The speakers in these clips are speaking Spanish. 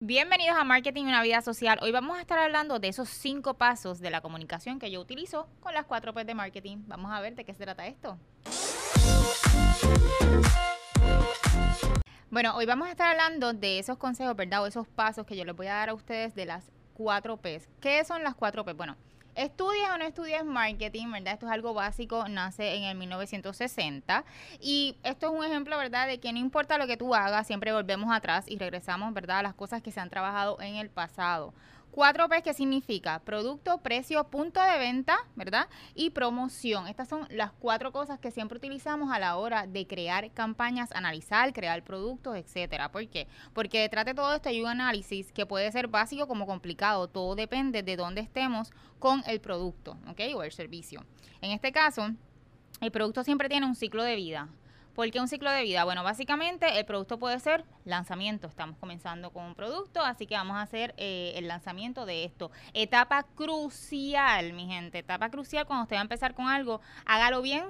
Bienvenidos a Marketing y una vida social. Hoy vamos a estar hablando de esos cinco pasos de la comunicación que yo utilizo con las cuatro P de marketing. Vamos a ver de qué se trata esto. Bueno, hoy vamos a estar hablando de esos consejos, ¿verdad? O esos pasos que yo les voy a dar a ustedes de las cuatro P. ¿Qué son las cuatro P? Bueno, Estudias o no estudias marketing, ¿verdad? Esto es algo básico, nace en el 1960 y esto es un ejemplo, ¿verdad? De que no importa lo que tú hagas, siempre volvemos atrás y regresamos, ¿verdad? A las cosas que se han trabajado en el pasado. Cuatro P, ¿qué significa? Producto, precio, punto de venta, ¿verdad? Y promoción. Estas son las cuatro cosas que siempre utilizamos a la hora de crear campañas, analizar, crear productos, etcétera. ¿Por qué? Porque detrás de todo esto hay un análisis que puede ser básico como complicado. Todo depende de dónde estemos con el producto, ¿ok? O el servicio. En este caso, el producto siempre tiene un ciclo de vida. ¿Por qué un ciclo de vida? Bueno, básicamente el producto puede ser lanzamiento. Estamos comenzando con un producto, así que vamos a hacer eh, el lanzamiento de esto. Etapa crucial, mi gente. Etapa crucial cuando usted va a empezar con algo, hágalo bien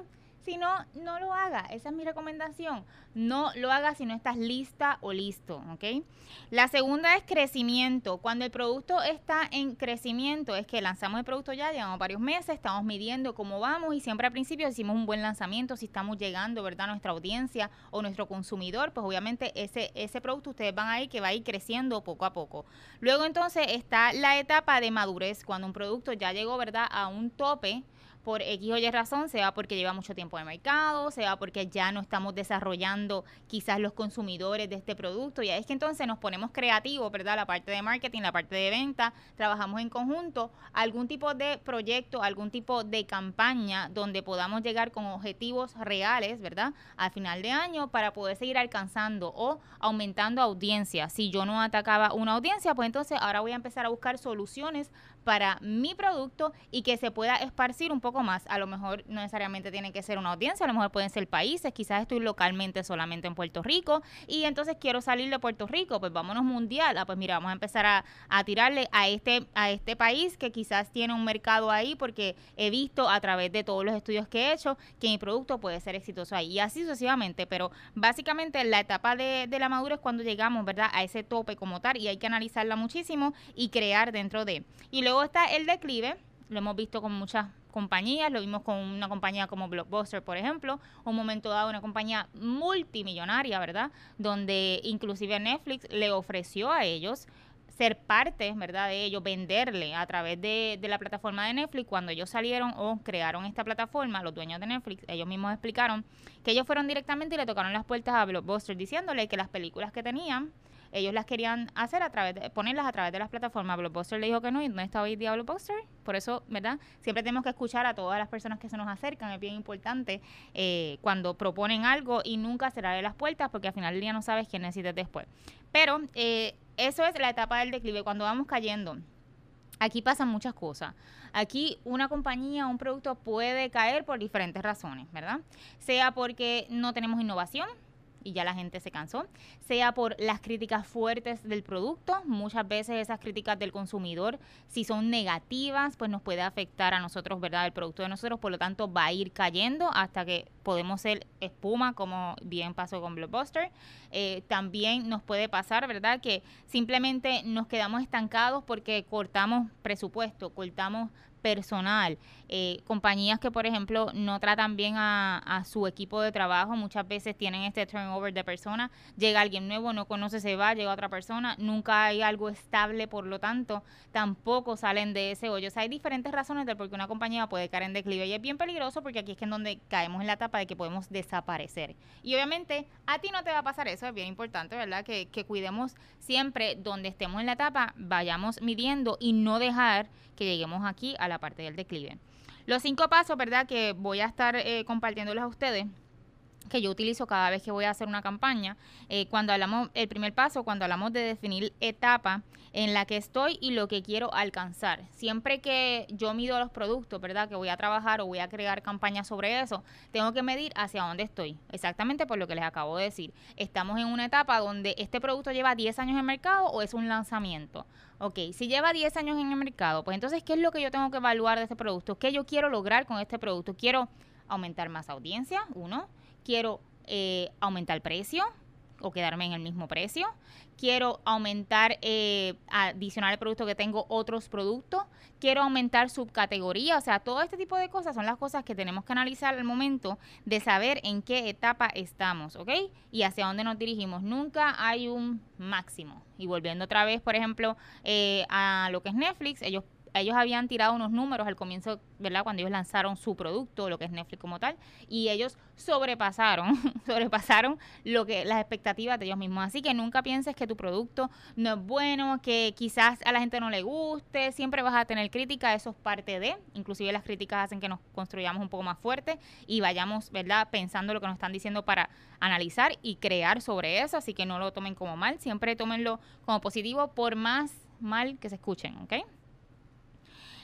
si no, no lo haga. Esa es mi recomendación. No lo haga si no estás lista o listo, ¿ok? La segunda es crecimiento. Cuando el producto está en crecimiento, es que lanzamos el producto ya, llevamos varios meses, estamos midiendo cómo vamos y siempre al principio decimos un buen lanzamiento, si estamos llegando, ¿verdad? A nuestra audiencia o nuestro consumidor, pues obviamente ese, ese producto ustedes van a ir que va a ir creciendo poco a poco. Luego entonces está la etapa de madurez, cuando un producto ya llegó, ¿verdad? A un tope por X o Y razón, sea porque lleva mucho tiempo en el mercado, sea porque ya no estamos desarrollando quizás los consumidores de este producto. Y es que entonces nos ponemos creativos, ¿verdad? La parte de marketing, la parte de venta, trabajamos en conjunto, algún tipo de proyecto, algún tipo de campaña donde podamos llegar con objetivos reales, ¿verdad? Al final de año para poder seguir alcanzando o aumentando audiencia. Si yo no atacaba una audiencia, pues entonces ahora voy a empezar a buscar soluciones para mi producto y que se pueda esparcir un poco más. A lo mejor no necesariamente tiene que ser una audiencia, a lo mejor pueden ser países, quizás estoy localmente solamente en Puerto Rico y entonces quiero salir de Puerto Rico, pues vámonos mundial. Ah, pues mira, vamos a empezar a, a tirarle a este, a este país que quizás tiene un mercado ahí porque he visto a través de todos los estudios que he hecho que mi producto puede ser exitoso ahí y así sucesivamente, pero básicamente la etapa de, de la madurez es cuando llegamos, ¿verdad? A ese tope como tal y hay que analizarla muchísimo y crear dentro de. Y luego está el declive, lo hemos visto con muchas compañías, lo vimos con una compañía como Blockbuster, por ejemplo, un momento dado una compañía multimillonaria, ¿verdad? Donde inclusive Netflix le ofreció a ellos ser parte, ¿verdad? De ellos, venderle a través de, de, la plataforma de Netflix. Cuando ellos salieron o crearon esta plataforma, los dueños de Netflix, ellos mismos explicaron que ellos fueron directamente y le tocaron las puertas a Blockbuster diciéndole que las películas que tenían ellos las querían hacer a través de, ponerlas a través de las plataformas. Blockbuster le dijo que no, y no está hoy día Blockbuster. Por eso, ¿verdad? Siempre tenemos que escuchar a todas las personas que se nos acercan, es bien importante eh, cuando proponen algo y nunca cerrarle las puertas, porque al final del día no sabes quién necesitas después. Pero eh, eso es la etapa del declive, cuando vamos cayendo. Aquí pasan muchas cosas. Aquí una compañía, un producto puede caer por diferentes razones, ¿verdad? Sea porque no tenemos innovación, y ya la gente se cansó, sea por las críticas fuertes del producto, muchas veces esas críticas del consumidor, si son negativas, pues nos puede afectar a nosotros, ¿verdad? El producto de nosotros, por lo tanto va a ir cayendo hasta que podemos ser espuma, como bien pasó con Blockbuster. Eh, también nos puede pasar, ¿verdad? Que simplemente nos quedamos estancados porque cortamos presupuesto, cortamos personal. Eh, compañías que, por ejemplo, no tratan bien a, su equipo de trabajo, muchas veces tienen este turnover de personas. Llega alguien nuevo, no conoce, se va, llega otra persona, nunca hay algo estable, por lo tanto, tampoco salen de ese hoyo. O sea, hay diferentes razones de por qué una compañía puede caer en declive y es bien peligroso porque aquí es que en donde caemos en la etapa de que podemos desaparecer. Y obviamente a ti no te va a pasar eso, es bien importante, ¿verdad? Que, que cuidemos siempre donde estemos en la etapa, vayamos midiendo y no dejar que lleguemos aquí a la parte del declive. Los cinco pasos, ¿verdad? Que voy a estar eh, compartiéndolos a ustedes que yo utilizo cada vez que voy a hacer una campaña. Eh, cuando hablamos, el primer paso, cuando hablamos de definir etapa en la que estoy y lo que quiero alcanzar. Siempre que yo mido los productos, ¿verdad? Que voy a trabajar o voy a crear campañas sobre eso, tengo que medir hacia dónde estoy. Exactamente por lo que les acabo de decir. Estamos en una etapa donde este producto lleva 10 años en el mercado o es un lanzamiento. Ok, si lleva 10 años en el mercado, pues entonces, ¿qué es lo que yo tengo que evaluar de este producto? ¿Qué yo quiero lograr con este producto? Quiero aumentar más audiencia, uno quiero eh, aumentar el precio, o quedarme en el mismo precio. Quiero aumentar, eh, adicionar el producto que tengo otros productos. Quiero aumentar subcategoría. O sea, todo este tipo de cosas son las cosas que tenemos que analizar al momento de saber en qué etapa estamos, ¿ok? Y hacia dónde nos dirigimos. Nunca hay un máximo. Y volviendo otra vez, por ejemplo, eh, a lo que es Netflix, ellos ellos habían tirado unos números al comienzo, ¿verdad? Cuando ellos lanzaron su producto, lo que es Netflix como tal, y ellos sobrepasaron, sobrepasaron lo que las expectativas de ellos mismos. Así que nunca pienses que tu producto no es bueno, que quizás a la gente no le guste, siempre vas a tener crítica, eso es parte de, inclusive las críticas hacen que nos construyamos un poco más fuerte y vayamos, ¿verdad? Pensando lo que nos están diciendo para analizar y crear sobre eso, así que no lo tomen como mal, siempre tómenlo como positivo por más mal que se escuchen, ¿ok?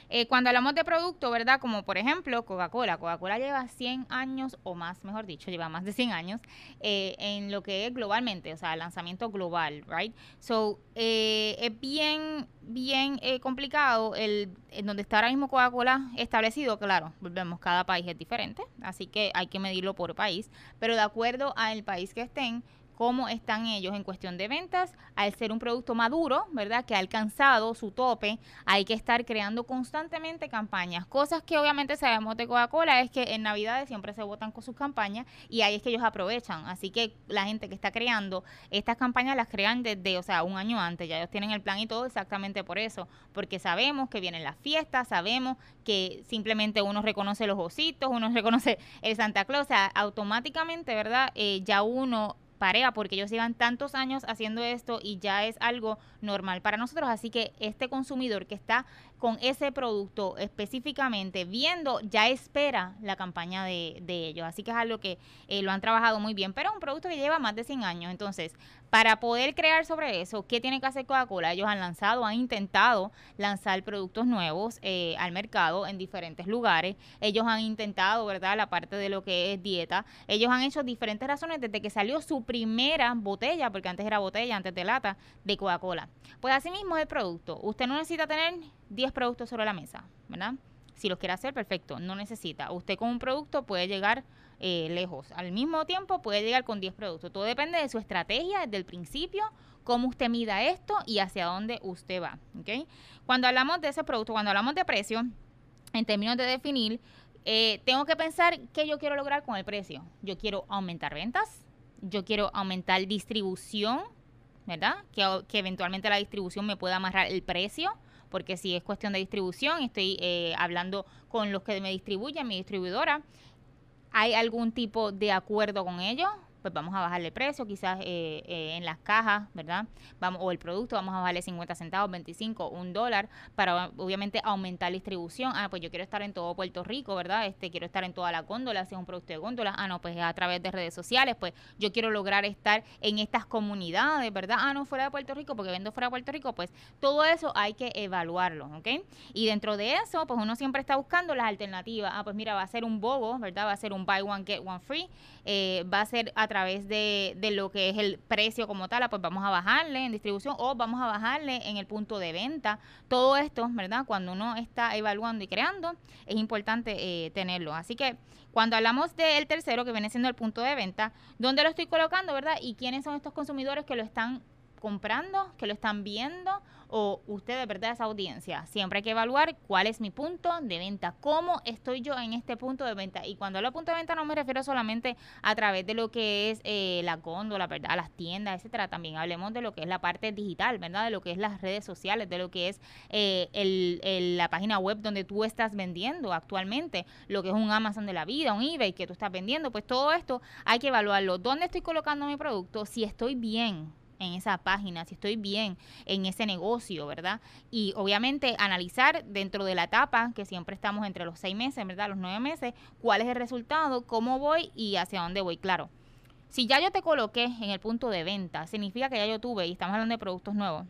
Eh, cuando hablamos de producto, ¿verdad? Como por ejemplo Coca-Cola. Coca-Cola lleva 100 años o más, mejor dicho, lleva más de 100 años eh, en lo que es globalmente, o sea, lanzamiento global, ¿right? So, eh, es bien, bien complicado el en donde está ahora mismo Coca-Cola establecido, claro, volvemos, cada país es diferente, así que hay que medirlo por país, pero de acuerdo al país que estén, cómo están ellos en cuestión de ventas. Al ser un producto maduro, ¿verdad? Que ha alcanzado su tope, hay que estar creando constantemente campañas. Cosas que obviamente sabemos de Coca-Cola es que en Navidades siempre se votan con sus campañas y ahí es que ellos aprovechan. Así que la gente que está creando estas campañas las crean desde, o sea, un año antes. Ya ellos tienen el plan y todo exactamente por eso. Porque sabemos que vienen las fiestas, sabemos que simplemente uno reconoce los ositos, uno reconoce el Santa Claus, o sea, automáticamente, ¿verdad? Eh, ya uno pareja porque ellos llevan tantos años haciendo esto y ya es algo normal para nosotros. Así que este consumidor que está con ese producto específicamente viendo, ya espera la campaña de, ellos. Así que es algo que eh, lo han trabajado muy bien, pero es un producto que lleva más de 100 años. Entonces, para poder crear sobre eso, ¿qué tiene que hacer Coca-Cola? Ellos han lanzado, han intentado lanzar productos nuevos eh, al mercado en diferentes lugares. Ellos han intentado, ¿verdad? La parte de lo que es dieta. Ellos han hecho diferentes razones desde que salió su primera botella, porque antes era botella, antes de lata, de Coca-Cola. Pues así mismo el producto. Usted no necesita tener 10 productos sobre la mesa, ¿verdad? Si los quiere hacer, perfecto, no necesita. Usted con un producto puede llegar eh, lejos. Al mismo tiempo puede llegar con 10 productos. Todo depende de su estrategia desde el principio, cómo usted mida esto y hacia dónde usted va. ¿okay? Cuando hablamos de ese producto, cuando hablamos de precio, en términos de definir, eh, tengo que pensar qué yo quiero lograr con el precio. Yo quiero aumentar ventas, yo quiero aumentar distribución, ¿verdad? Que, que eventualmente la distribución me pueda amarrar el precio porque si es cuestión de distribución, estoy eh, hablando con los que me distribuyen, mi distribuidora, ¿hay algún tipo de acuerdo con ellos? Pues vamos a bajarle precio, quizás eh, eh, en las cajas, ¿verdad? Vamos, o el producto, vamos a bajarle 50 centavos, 25, un dólar, para obviamente aumentar la distribución. Ah, pues yo quiero estar en todo Puerto Rico, ¿verdad? Este, quiero estar en toda la góndola, si es un producto de góndola. Ah, no, pues a través de redes sociales, pues yo quiero lograr estar en estas comunidades, ¿verdad? Ah, no, fuera de Puerto Rico, porque vendo fuera de Puerto Rico, pues todo eso hay que evaluarlo, ¿ok? Y dentro de eso, pues uno siempre está buscando las alternativas. Ah, pues mira, va a ser un bobo, ¿verdad? Va a ser un buy one, get one free. Eh, va a ser a través de, de, lo que es el precio como tal, ah, pues vamos a bajarle en distribución o vamos a bajarle en el punto de venta. Todo esto, ¿verdad? Cuando uno está evaluando y creando, es importante eh, tenerlo. Así que cuando hablamos del tercero, que viene siendo el punto de venta, ¿dónde lo estoy colocando, verdad? Y quiénes son estos consumidores que lo están comprando, que lo están viendo o usted de verdad esa audiencia. Siempre hay que evaluar cuál es mi punto de venta, cómo estoy yo en este punto de venta. Y cuando hablo de punto de venta no me refiero solamente a través de lo que es eh, la góndola, ¿verdad? Las tiendas, etcétera. También hablemos de lo que es la parte digital, ¿verdad? De lo que es las redes sociales, de lo que es eh, el, la página web donde tú estás vendiendo actualmente, lo que es un Amazon de la vida, un eBay que tú estás vendiendo. Pues todo esto hay que evaluarlo. ¿Dónde estoy colocando mi producto? Si estoy bien en esa página, si estoy bien en ese negocio, ¿verdad? Y obviamente analizar dentro de la etapa, que siempre estamos entre los seis meses, ¿verdad? Los nueve meses, cuál es el resultado, cómo voy y hacia dónde voy, claro. Si ya yo te coloqué en el punto de venta, significa que ya yo tuve, y estamos hablando de productos nuevos,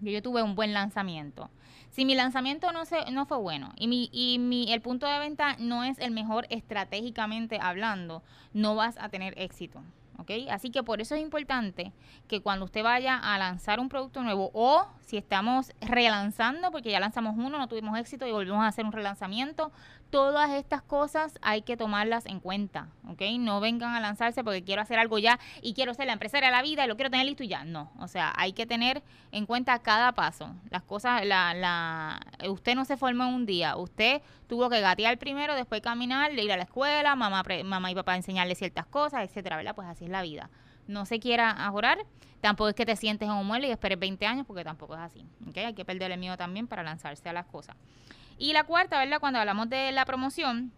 yo, yo tuve un buen lanzamiento. Si mi lanzamiento no, se, no fue bueno y, mi, y mi, el punto de venta no es el mejor estratégicamente hablando, no vas a tener éxito. ¿Ok? Así que por eso es importante que cuando usted vaya a lanzar un producto nuevo o si estamos relanzando, porque ya lanzamos uno, no tuvimos éxito y volvemos a hacer un relanzamiento, todas estas cosas hay que tomarlas en cuenta, ¿ok? No vengan a lanzarse porque quiero hacer algo ya y quiero ser la empresaria de la vida y lo quiero tener listo y ya. No, o sea, hay que tener en cuenta cada paso. Las cosas, la, la, usted no se formó en un día, usted tuvo que gatear primero, después caminar, ir a la escuela, mamá, mamá y papá enseñarle ciertas cosas, etcétera, ¿verdad? Pues así es la vida. No se quiera ajorar, tampoco es que te sientes en un mueble y esperes 20 años porque tampoco es así, ¿ok? Hay que perder el miedo también para lanzarse a las cosas. Y la cuarta, ¿verdad? Cuando hablamos de la promoción,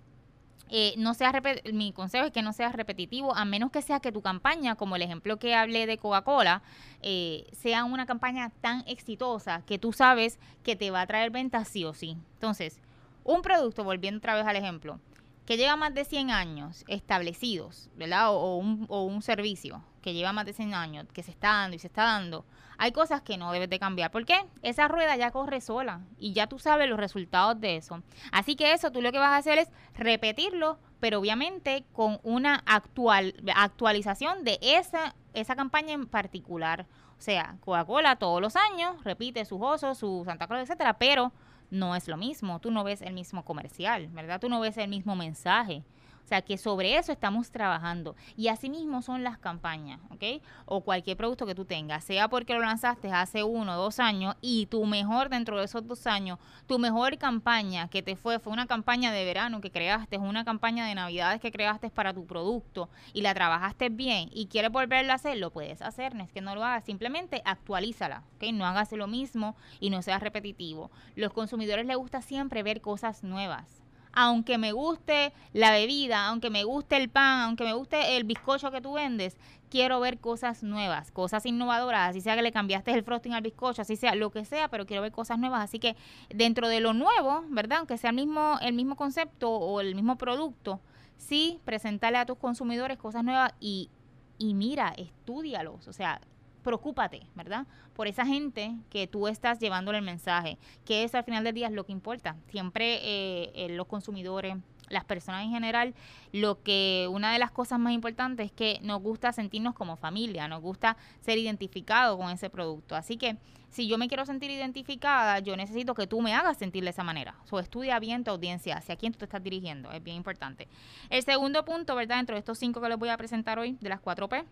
eh, no sea mi consejo es que no seas repetitivo, a menos que sea que tu campaña, como el ejemplo que hablé de Coca-Cola, eh, sea una campaña tan exitosa que tú sabes que te va a traer ventas sí o sí. Entonces, un producto, volviendo otra vez al ejemplo, que lleva más de 100 años establecidos, ¿verdad? O, un, o un servicio que lleva más de 100 años, que se está dando y se está dando, hay cosas que no debes de cambiar. ¿Por qué? Esa rueda ya corre sola y ya tú sabes los resultados de eso. Así que eso tú lo que vas a hacer es repetirlo, pero obviamente con una actual, actualización de esa, esa campaña en particular. O sea, Coca-Cola todos los años repite sus osos, su Santa Claus, etcétera, pero no es lo mismo. Tú no ves el mismo comercial, ¿verdad? Tú no ves el mismo mensaje. O sea que sobre eso estamos trabajando. Y asimismo son las campañas, ¿ok? O cualquier producto que tú tengas, sea porque lo lanzaste hace uno o dos años y tu mejor dentro de esos dos años, tu mejor campaña que te fue, fue una campaña de verano que creaste, una campaña de navidades que creaste para tu producto y la trabajaste bien y quieres volverla a hacer, lo puedes hacer, no es que no lo hagas, simplemente actualízala, ¿ok? No hagas lo mismo y no seas repetitivo. Los consumidores les gusta siempre ver cosas nuevas aunque me guste la bebida, aunque me guste el pan, aunque me guste el bizcocho que tú vendes, quiero ver cosas nuevas, cosas innovadoras, así sea que le cambiaste el frosting al bizcocho, así sea lo que sea, pero quiero ver cosas nuevas, así que dentro de lo nuevo, ¿verdad? Aunque sea el mismo el mismo concepto o el mismo producto, sí presentarle a tus consumidores cosas nuevas y y mira, estudialos, o sea, preocúpate, ¿verdad? Por esa gente que tú estás llevándole el mensaje, que eso al final del día es lo que importa. Siempre eh, eh, los consumidores, las personas en general, lo que una de las cosas más importantes es que nos gusta sentirnos como familia, nos gusta ser identificados con ese producto. Así que si yo me quiero sentir identificada, yo necesito que tú me hagas sentir de esa manera. O estudia bien tu audiencia, hacia quién tú te estás dirigiendo, es bien importante. El segundo punto, ¿verdad? Dentro de estos cinco que les voy a presentar hoy, de las cuatro P,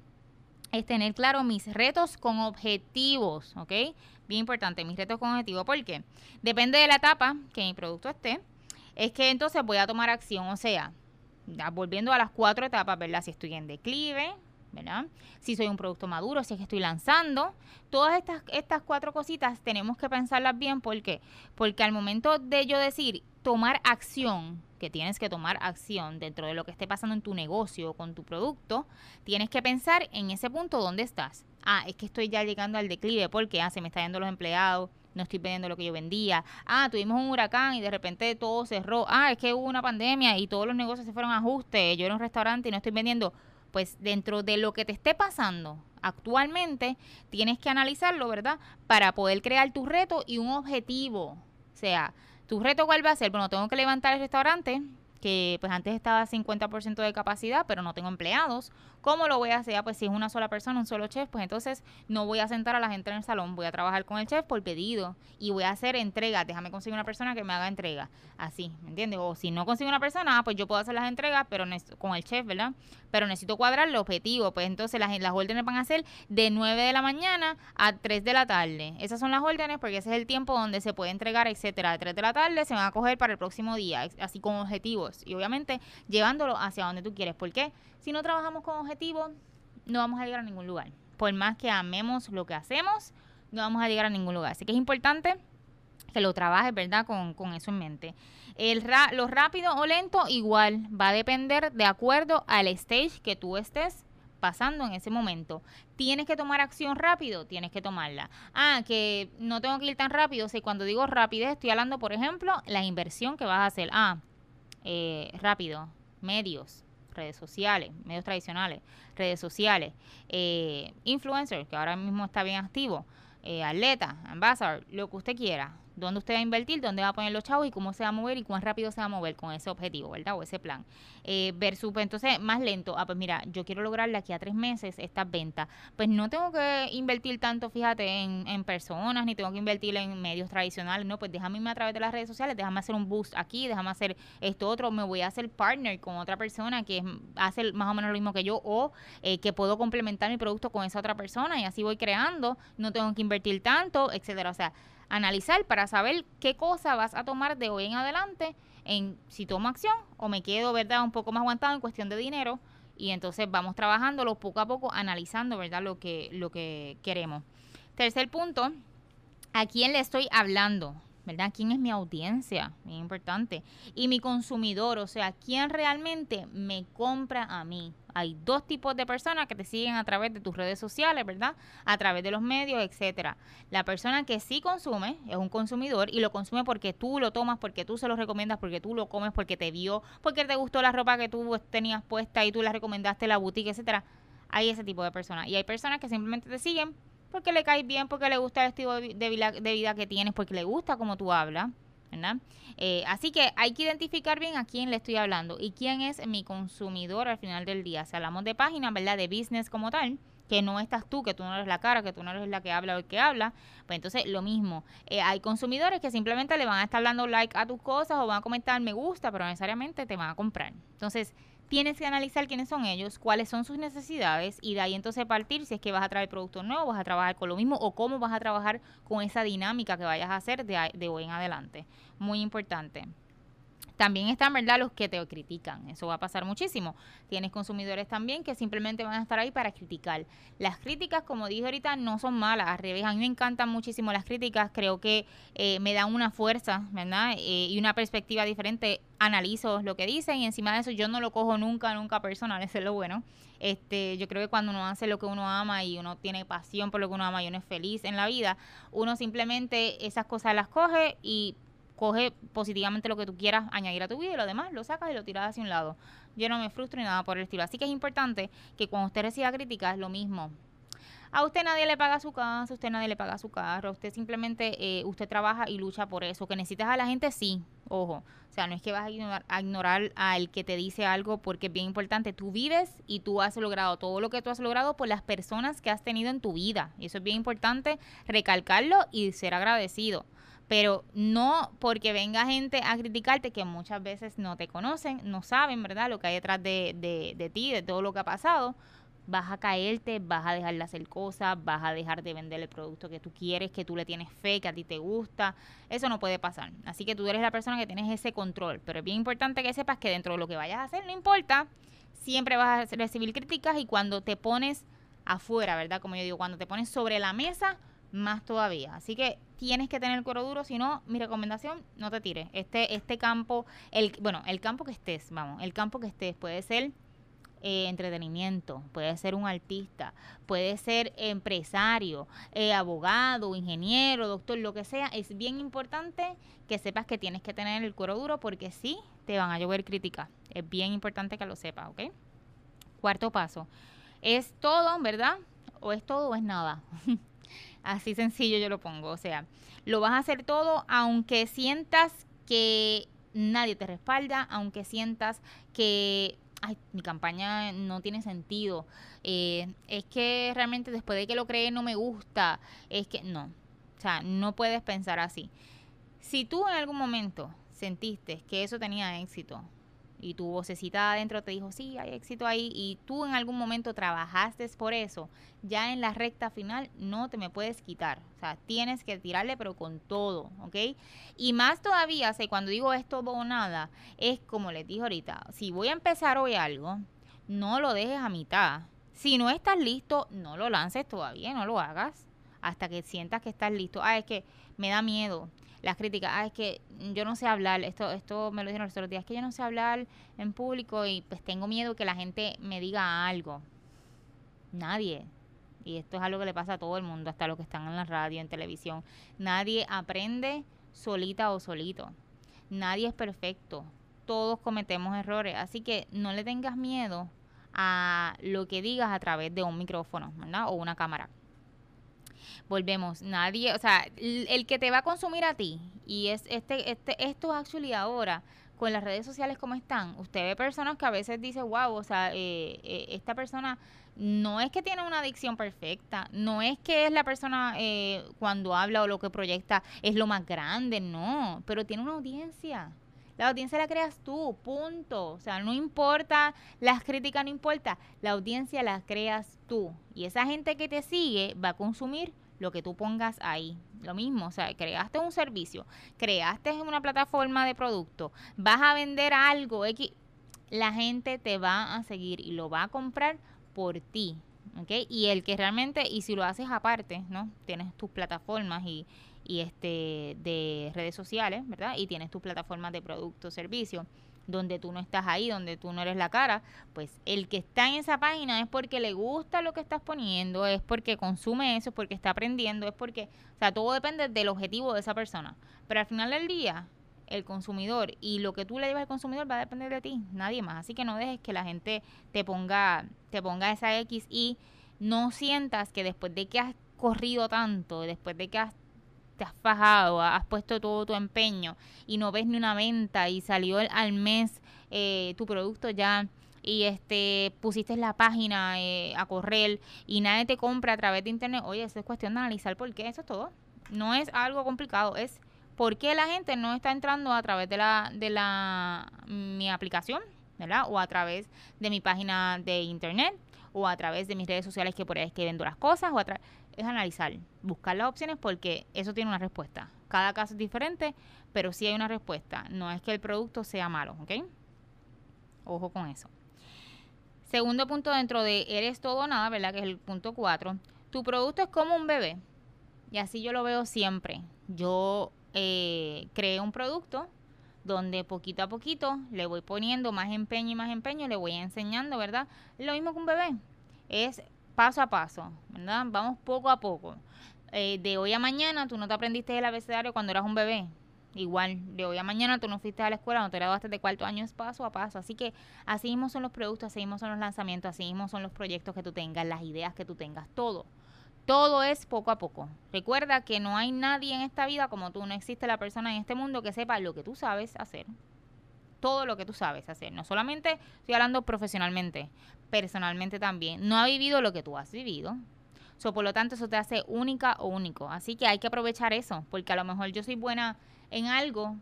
es tener claro mis retos con objetivos, ¿ok? Bien importante, mis retos con objetivos. ¿Por qué? Depende de la etapa que mi producto esté, es que entonces voy a tomar acción, o sea, volviendo a las cuatro etapas, ¿verdad? Si estoy en declive, ¿verdad? Si soy un producto maduro, si es que estoy lanzando, todas estas, estas cuatro cositas tenemos que pensarlas bien, ¿por qué? Porque al momento de yo decir tomar acción, que tienes que tomar acción dentro de lo que esté pasando en tu negocio o con tu producto, tienes que pensar en ese punto dónde estás. Ah, es que estoy ya llegando al declive porque ah, se me está yendo los empleados, no estoy vendiendo lo que yo vendía. Ah, tuvimos un huracán y de repente todo cerró. Ah, es que hubo una pandemia y todos los negocios se fueron a ajuste. Yo era un restaurante y no estoy vendiendo. Pues dentro de lo que te esté pasando actualmente, tienes que analizarlo, ¿verdad? Para poder crear tu reto y un objetivo. O sea, ¿Tu reto cuál va a ser? Bueno, tengo que levantar el restaurante, que pues antes estaba a 50% de capacidad, pero no tengo empleados. ¿Cómo lo voy a hacer? Ah, pues si es una sola persona, un solo chef, pues entonces no voy a sentar a la gente en el salón, voy a trabajar con el chef por pedido y voy a hacer entregas. Déjame conseguir una persona que me haga entrega. Así, ¿me entiendes? O si no consigo una persona, ah, pues yo puedo hacer las entregas, pero con el chef, ¿verdad? Pero necesito cuadrar el objetivo. Pues entonces las, las órdenes van a ser de 9 de la mañana a 3 de la tarde. Esas son las órdenes porque ese es el tiempo donde se puede entregar, etcétera. De 3 de la tarde se van a coger para el próximo día, así con Y obviamente llevándolo hacia donde tú quieres. ¿Por qué? Si no trabajamos con objetivos, no vamos a llegar a ningún lugar. Por más que amemos lo que hacemos, no vamos a llegar a ningún lugar. Así que es importante que lo trabajes, ¿verdad? Con, eso en mente. El lo rápido o lento igual va a depender de acuerdo al stage que tú estés pasando en ese momento. ¿Tienes que tomar acción rápido? Tienes que tomarla. Ah, que no tengo que ir tan rápido. Si cuando digo rapidez estoy hablando, por ejemplo, la inversión que vas a hacer. Ah, eh, rápido, medios, redes sociales, medios tradicionales, redes sociales, eh, influencers, que ahora mismo está bien activo, eh, atleta, ambassador, lo que usted quiera. Dónde usted va a invertir, dónde va a poner los chavos y cómo se va a mover y cuán rápido se va a mover con ese objetivo, ¿verdad? O ese plan. Eh, versus, pues, entonces, más lento. Ah, pues mira, yo quiero lograr de aquí a tres meses estas ventas. Pues no tengo que invertir tanto, fíjate, en, en personas, ni tengo que invertir en medios tradicionales, no, pues déjame irme a través de las redes sociales, déjame hacer un boost aquí, déjame hacer esto otro, me voy a hacer partner con otra persona que hace más o menos lo mismo que yo o eh, que puedo complementar mi producto con esa otra persona y así voy creando, no tengo que invertir tanto, etcétera. O sea, analizar para saber qué cosa vas a tomar de hoy en adelante en si tomo acción o me quedo, ¿verdad? Un poco más aguantado en cuestión de dinero y entonces vamos trabajándolo poco a poco, analizando, ¿verdad? Lo que, lo que queremos. Tercer punto, ¿a quién le estoy hablando? ¿verdad? ¿Quién es mi audiencia? Muy importante. Y mi consumidor, o sea, ¿quién realmente me compra a mí? Hay dos tipos de personas que te siguen a través de tus redes sociales, ¿verdad? A través de los medios, etcétera. La persona que sí consume es un consumidor y lo consume porque tú lo tomas, porque tú se lo recomiendas, porque tú lo comes, porque te vio, porque te gustó la ropa que tú tenías puesta y tú la recomendaste la boutique, etcétera. Hay ese tipo de personas. Y hay personas que simplemente te siguen porque le caes bien, porque le gusta el estilo de vida, que tienes, porque le gusta como tú hablas, ¿verdad? Eh, así que hay que identificar bien a quién le estoy hablando y quién es mi consumidor al final del día. Si hablamos de páginas, ¿verdad? De business como tal, que no estás tú, que tú no eres la cara, que tú no eres la que habla o el que habla, pues entonces lo mismo. Eh, hay consumidores que simplemente le van a estar dando like a tus cosas o van a comentar me gusta, pero necesariamente te van a comprar. Entonces, tienes que analizar quiénes son ellos, cuáles son sus necesidades y de ahí entonces partir si es que vas a traer productos nuevos, vas a trabajar con lo mismo o cómo vas a trabajar con esa dinámica que vayas a hacer de, de hoy en adelante. Muy importante. También están, ¿verdad?, los que te critican. Eso va a pasar muchísimo. Tienes consumidores también que simplemente van a estar ahí para criticar. Las críticas, como dije ahorita, no son malas. Al revés, a mí me encantan muchísimo las críticas. Creo que eh, me dan una fuerza, ¿verdad? Eh, y una perspectiva diferente. Analizo lo que dicen y encima de eso yo no lo cojo nunca, nunca personal. Eso es lo bueno. Este, yo creo que cuando uno hace lo que uno ama y uno tiene pasión por lo que uno ama y uno es feliz en la vida, uno simplemente esas cosas las coge y coge positivamente lo que tú quieras añadir a tu vida y lo demás lo sacas y lo tiras hacia un lado. Yo no me frustro ni nada por el estilo. Así que es importante que cuando usted reciba críticas, lo mismo. A usted nadie le paga su casa, a usted nadie le paga su carro, usted simplemente, eh, usted trabaja y lucha por eso. Que necesitas a la gente, sí, ojo. O sea, no es que vas a ignorar, a ignorar al que te dice algo porque es bien importante. Tú vives y tú has logrado todo lo que tú has logrado por las personas que has tenido en tu vida. Y eso es bien importante recalcarlo y ser agradecido pero no porque venga gente a criticarte que muchas veces no te conocen, no saben, ¿verdad? Lo que hay detrás de, de, de ti, de todo lo que ha pasado, vas a caerte, vas a dejar de hacer cosas, vas a dejar de vender el producto que tú quieres, que tú le tienes fe, que a ti te gusta. Eso no puede pasar. Así que tú eres la persona que tienes ese control. Pero es bien importante que sepas que dentro de lo que vayas a hacer, no importa, siempre vas a recibir críticas y cuando te pones afuera, ¿verdad? Como yo digo, cuando te pones sobre la mesa, más todavía. Así que tienes que tener el cuero duro, si no, mi recomendación, no te tires. Este, este campo, el, bueno, el campo que estés, vamos, el campo que estés puede ser eh, entretenimiento, puede ser un artista, puede ser empresario, eh, abogado, ingeniero, doctor, lo que sea. Es bien importante que sepas que tienes que tener el cuero duro porque sí te van a llover críticas. Es bien importante que lo sepas, ¿ok? Cuarto paso. Es todo, ¿verdad? O es todo o es nada. Así sencillo yo lo pongo. O sea, lo vas a hacer todo aunque sientas que nadie te respalda, aunque sientas que ay, mi campaña no tiene sentido. Eh, es que realmente después de que lo creé no me gusta. Es que no. O sea, no puedes pensar así. Si tú en algún momento sentiste que eso tenía éxito, y tu vocecita adentro te dijo, sí, hay éxito ahí, y tú en algún momento trabajaste por eso, ya en la recta final no te me puedes quitar. O sea, tienes que tirarle, pero con todo, ¿ok? Y más todavía, o cuando digo esto o nada, es como les dije ahorita, si voy a empezar hoy algo, no lo dejes a mitad. Si no estás listo, no lo lances todavía, no lo hagas hasta que sientas que estás listo. Ah, es que me da miedo las críticas, ah, es que yo no sé hablar, esto esto me lo dijeron los otros días, es que yo no sé hablar en público y pues tengo miedo que la gente me diga algo. Nadie. Y esto es algo que le pasa a todo el mundo, hasta los que están en la radio, en televisión. Nadie aprende solita o solito. Nadie es perfecto. Todos cometemos errores. Así que no le tengas miedo a lo que digas a través de un micrófono. O una cámara. Volvemos, nadie, o sea, el, que te va a consumir a ti, y es este, este, esto actually ahora, con las redes sociales como están, usted ve personas que a veces dice, wow, o sea, eh, eh, esta persona no es que tiene una adicción perfecta, no es que es la persona eh, cuando habla o lo que proyecta es lo más grande, no, pero tiene una audiencia. La audiencia la creas tú, punto. O sea, no importa, las críticas no importa, la audiencia la creas tú. Y esa gente que te sigue va a consumir lo que tú pongas ahí. Lo mismo, o sea, creaste un servicio, creaste una plataforma de producto, vas a vender algo, X, la gente te va a seguir y lo va a comprar por ti. ¿ok? Y el que realmente, y si lo haces aparte, ¿no? Tienes tus plataformas y, y este de redes sociales, ¿verdad? Y tienes tus plataformas de producto, servicio, donde tú no estás ahí, donde tú no eres la cara, pues el que está en esa página es porque le gusta lo que estás poniendo, es porque consume eso, es porque está aprendiendo, es porque, o sea, todo depende del objetivo de esa persona. Pero al final del día, el consumidor y lo que tú le llevas al consumidor va a depender de ti, nadie más. Así que no dejes que la gente te ponga, te ponga esa X y no sientas que después de que has corrido tanto, después de que has te has fajado, has puesto todo tu empeño y no ves ni una venta y salió al mes eh, tu producto ya y este pusiste la página eh, a correr y nadie te compra a través de internet, oye, eso es cuestión de analizar por qué, eso es todo. No es algo complicado, es por qué la gente no está entrando a través de la de la mi aplicación, ¿verdad? O a través de mi página de internet o a través de mis redes sociales que por ahí es que vendo las cosas o a través es analizar, buscar las opciones porque eso tiene una respuesta. Cada caso es diferente, pero sí hay una respuesta. No es que el producto sea malo, ¿ok? Ojo con eso. Segundo punto dentro de eres todo o nada, ¿verdad? Que es el punto 4. Tu producto es como un bebé. Y así yo lo veo siempre. Yo eh, creé un producto donde poquito a poquito le voy poniendo más empeño y más empeño, le voy enseñando, ¿verdad? Lo mismo que un bebé. Es paso a paso, ¿verdad? Vamos poco a poco. Eh, de hoy a mañana tú no te aprendiste el abecedario cuando eras un bebé. Igual, de hoy a mañana tú no fuiste a la escuela, no te graduaste de cuarto año, es paso a paso. Así que así mismo son los productos, así mismo son los lanzamientos, así mismo son los proyectos que tú tengas, las ideas que tú tengas, todo. Todo es poco a poco. Recuerda que no hay nadie en esta vida como tú, no existe la persona en este mundo que sepa lo que tú sabes hacer, todo lo que tú sabes hacer. No solamente estoy hablando profesionalmente, personalmente también. No ha vivido lo que tú has vivido. So, por lo tanto, eso te hace única o único. Así que hay que aprovechar eso, porque a lo mejor yo soy buena en algo,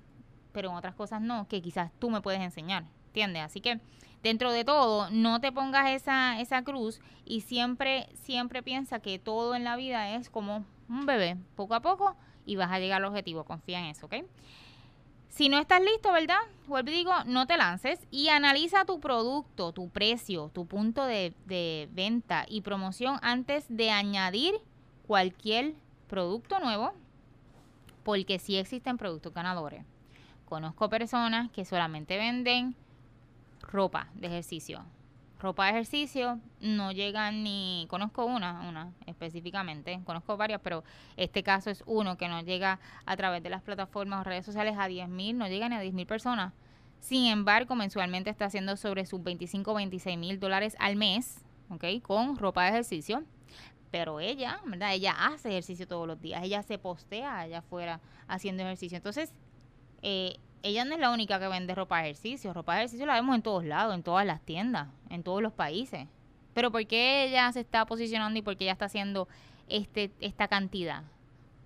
pero en otras cosas no, que quizás tú me puedes enseñar. ¿Entiendes? Así que dentro de todo, no te pongas esa, esa cruz y siempre, siempre piensa que todo en la vida es como un bebé, poco a poco, y vas a llegar al objetivo. Confía en eso, ¿ok? Si no estás listo, ¿verdad? Vuelvo digo, no te lances y analiza tu producto, tu precio, tu punto de, de venta y promoción antes de añadir cualquier producto nuevo, porque sí existen productos ganadores. Conozco personas que solamente venden ropa de ejercicio, ropa de ejercicio no llegan ni conozco una una específicamente conozco varias pero este caso es uno que no llega a través de las plataformas o redes sociales a 10 mil no llega ni a 10 mil personas. Sin embargo mensualmente está haciendo sobre sus 25 26 mil dólares al mes ¿ok? con ropa de ejercicio. Pero ella verdad ella hace ejercicio todos los días ella se postea allá afuera haciendo ejercicio. Entonces eh, ella no es la única que vende ropa de ejercicio. Ropa de ejercicio la vemos en todos lados, en todas las tiendas, en todos los países. Pero ¿por qué ella se está posicionando y por qué ella está haciendo este, esta cantidad?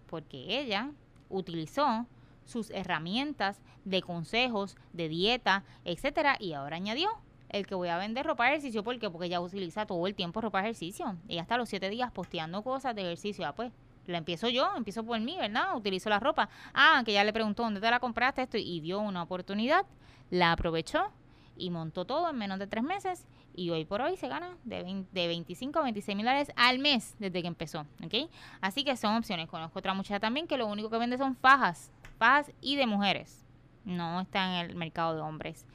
Porque ella utilizó sus herramientas de consejos, de dieta, etcétera, y ahora añadió el que voy a vender ropa de ejercicio. ¿Por qué? Porque ella utiliza todo el tiempo ropa de ejercicio. Ella está los siete días posteando cosas de ejercicio. Ah, pues la empiezo yo, empiezo por mí, ¿verdad? Utilizo la ropa. Ah, que ya le preguntó dónde te la compraste esto y vio una oportunidad, la aprovechó y montó todo en menos de tres meses y hoy por hoy se gana de, de 25 a 26 mil dólares al mes desde que empezó, ¿ok? Así que son opciones. Conozco otra muchacha también que lo único que vende son fajas, fajas y de mujeres. No está en el mercado de hombres,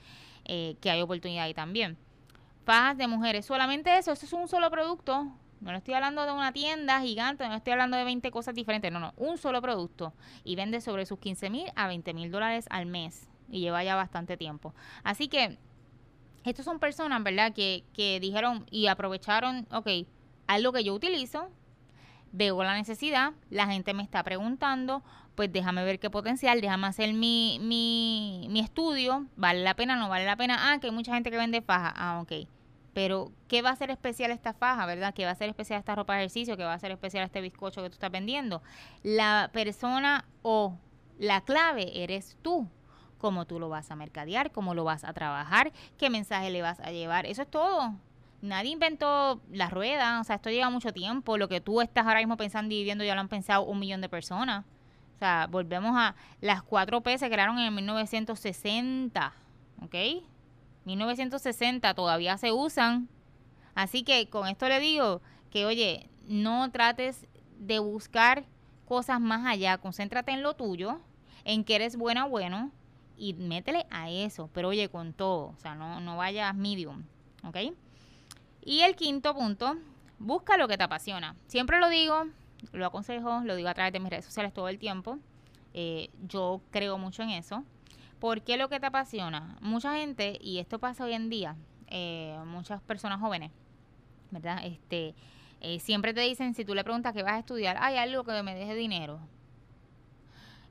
eh, que hay oportunidad ahí también. Fajas de mujeres, solamente eso, eso es un solo producto, no le estoy hablando de una tienda gigante, no estoy hablando de 20 cosas diferentes, no, no, un solo producto. Y vende sobre sus 15 mil a 20 mil dólares al mes. Y lleva ya bastante tiempo. Así que, estos son personas, ¿verdad? Que, que dijeron y aprovecharon, ok, algo que yo utilizo, veo la necesidad, la gente me está preguntando, pues déjame ver qué potencial, déjame hacer mi, mi, mi estudio, vale la pena, no vale la pena, ah, que hay mucha gente que vende faja, ah, ok. Pero, ¿qué va a ser especial esta faja, verdad? ¿Qué va a ser especial esta ropa de ejercicio? ¿Qué va a ser especial este bizcocho que tú estás vendiendo? La persona o la clave eres tú. Cómo tú lo vas a mercadear, cómo lo vas a trabajar, qué mensaje le vas a llevar. Eso es todo nadie inventó la rueda, o sea, esto lleva mucho tiempo, lo que tú estás ahora mismo pensando y viviendo ya lo han pensado un millón de personas. O sea, volvemos a las 4P se crearon en 1960, ¿ok? 1960 todavía se usan. Así que con esto le digo que, oye, no trates de buscar cosas más allá, concéntrate en lo tuyo, en que eres buena, bueno, y métele a eso, pero oye, con todo, o sea, no, no vayas medium, ¿ok? Y el quinto punto, busca lo que te apasiona. Siempre lo digo, lo aconsejo, lo digo a través de mis redes sociales todo el tiempo. Eh, yo creo mucho en eso. ¿Por qué lo que te apasiona? Mucha gente, y esto pasa hoy en día, eh, muchas personas jóvenes, ¿verdad? Este, eh, siempre te dicen, si tú le preguntas qué vas a estudiar, hay algo que me deje dinero.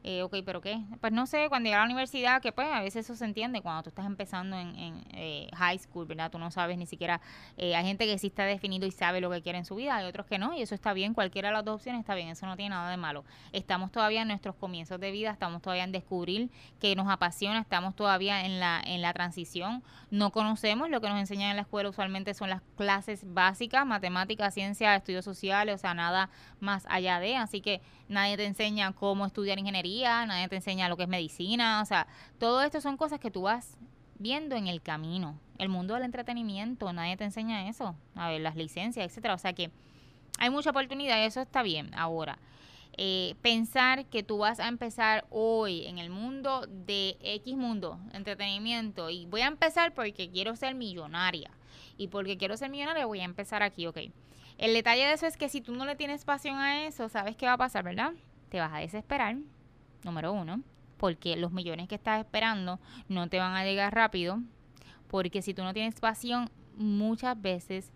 Eh, ok, pero ¿qué? Pues no sé, cuando llega a la universidad, que pues a veces eso se entiende cuando tú estás empezando en, eh, high school, ¿verdad? Tú no sabes ni siquiera, eh, hay gente que sí está definido y sabe lo que quiere en su vida, hay otros que no, y eso está bien, cualquiera de las dos opciones está bien, eso no tiene nada de malo. Estamos todavía en nuestros comienzos de vida, estamos todavía en descubrir que nos apasiona, estamos todavía en la, en la transición, no conocemos, lo que nos enseñan en la escuela usualmente son las clases básicas, matemáticas, ciencia, estudios sociales, o sea, nada más allá de, así que nadie te enseña cómo estudiar ingeniería, nadie te enseña lo que es medicina, o sea, todo esto son cosas que tú vas viendo en el camino. El mundo del entretenimiento, nadie te enseña eso, a ver, las licencias, etcétera, o sea que hay mucha oportunidad y eso está bien. Ahora, eh, pensar que tú vas a empezar hoy en el mundo de X mundo, entretenimiento, y voy a empezar porque quiero ser millonaria. Y porque quiero ser millonaria voy a empezar aquí, ok. El detalle de eso es que si tú no le tienes pasión a eso, ¿sabes qué va a pasar, verdad? Te vas a desesperar, número uno, porque los millones que estás esperando no te van a llegar rápido, porque si tú no tienes pasión, muchas veces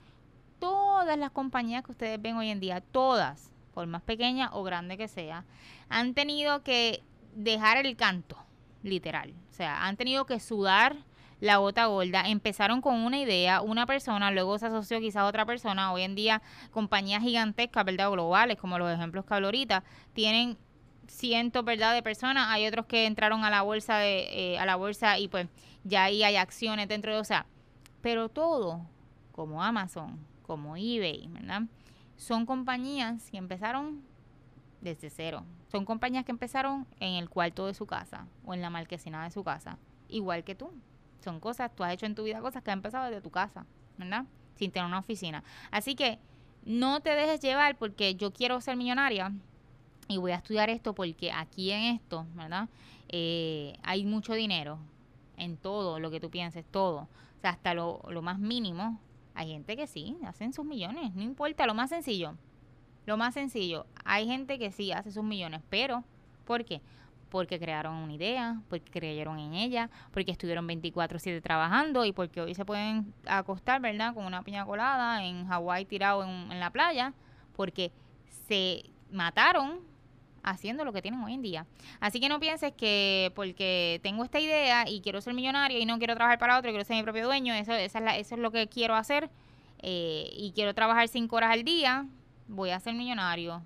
todas las compañías que ustedes ven hoy en día, todas, por más pequeña o grande que sea, han tenido que dejar el canto, literal. O sea, han tenido que sudar la gota gorda. Empezaron con una idea, una persona, luego se asoció quizás otra persona. Hoy en día, compañías gigantescas, ¿verdad? Globales, como los ejemplos que hablo ahorita, tienen cientos, ¿verdad? De personas. Hay otros que entraron a la bolsa, de, eh, a la bolsa y pues ya ahí hay acciones dentro de, o sea, pero todo, como Amazon, como eBay, ¿verdad? Son compañías que empezaron desde cero. Son compañías que empezaron en el cuarto de su casa o en la marquesina de su casa, igual que tú. Son cosas, tú has hecho en tu vida cosas que han empezado desde tu casa, ¿verdad? Sin tener una oficina. Así que no te dejes llevar porque yo quiero ser millonaria y voy a estudiar esto porque aquí en esto, ¿verdad? Eh, hay mucho dinero en todo lo que tú pienses, todo. O sea, hasta lo, lo más mínimo. Hay gente que sí, hacen sus millones, no importa, lo más sencillo. Lo más sencillo, hay gente que sí hace sus millones, pero ¿por qué? Porque crearon una idea, porque creyeron en ella, porque estuvieron 24/7 trabajando y porque hoy se pueden acostar, ¿verdad? Con una piña colada en Hawái tirado en, la playa, porque se mataron haciendo lo que tienen hoy en día. Así que no pienses que porque tengo esta idea y quiero ser millonario y no quiero trabajar para otro, quiero ser mi propio dueño, eso, esa es la, eso es lo que quiero hacer eh, y quiero trabajar cinco horas al día, voy a ser millonario.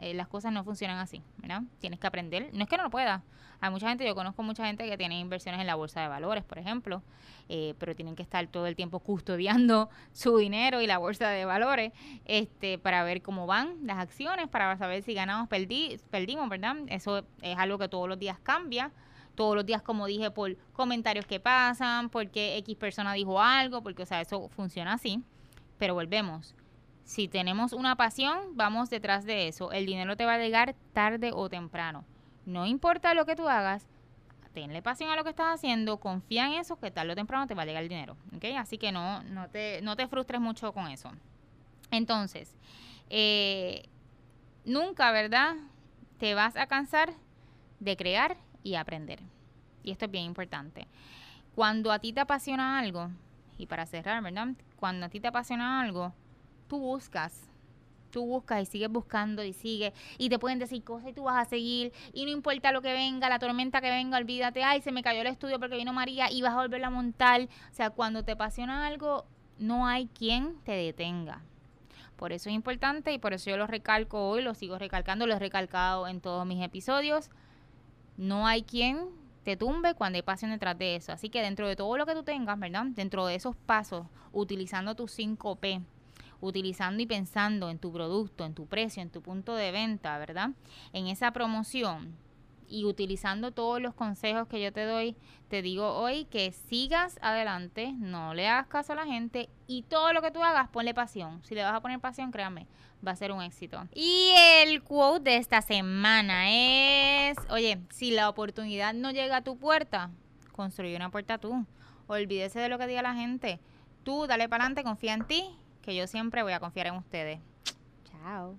Eh, las cosas no funcionan así, ¿verdad? Tienes que aprender. No es que no lo puedas. Hay mucha gente, yo conozco mucha gente que tiene inversiones en la bolsa de valores, por ejemplo, eh, pero tienen que estar todo el tiempo custodiando su dinero y la bolsa de valores este, para ver cómo van las acciones, para saber si ganamos, perdí, perdimos, ¿verdad? Eso es algo que todos los días cambia todos los días, como dije, por comentarios que pasan, porque X persona dijo algo, porque, o sea, eso funciona así. Pero volvemos, si tenemos una pasión, vamos detrás de eso. El dinero te va a llegar tarde o temprano. No importa lo que tú hagas, tenle pasión a lo que estás haciendo, confía en eso, que tarde o temprano te va a llegar el dinero. ¿okay? Así que no, no, te, no te frustres mucho con eso. Entonces, eh, nunca, ¿verdad? Te vas a cansar de crear y aprender. Y esto es bien importante. Cuando a ti te apasiona algo, y para cerrar, ¿verdad? Cuando a ti te apasiona algo, tú buscas tú buscas y sigues buscando y sigues y te pueden decir cosas y tú vas a seguir y no importa lo que venga, la tormenta que venga, olvídate, ay, se me cayó el estudio porque vino María y vas a volverla a montar. O sea, cuando te apasiona algo, no hay quien te detenga. Por eso es importante y por eso yo lo recalco hoy, lo sigo recalcando, lo he recalcado en todos mis episodios. No hay quien te tumbe cuando hay pasión detrás de eso. Así que dentro de todo lo que tú tengas, ¿verdad? Dentro de esos pasos, utilizando tus 5P, utilizando y pensando en tu producto, en tu precio, en tu punto de venta, ¿verdad? En esa promoción y utilizando todos los consejos que yo te doy, te digo hoy que sigas adelante, no le hagas caso a la gente y todo lo que tú hagas, ponle pasión. Si le vas a poner pasión, créame, va a ser un éxito. Y el quote de esta semana es, oye, si la oportunidad no llega a tu puerta, construye una puerta tú. Olvídese de lo que diga la gente. Tú dale para adelante, confía en ti, que yo siempre voy a confiar en ustedes. Chao.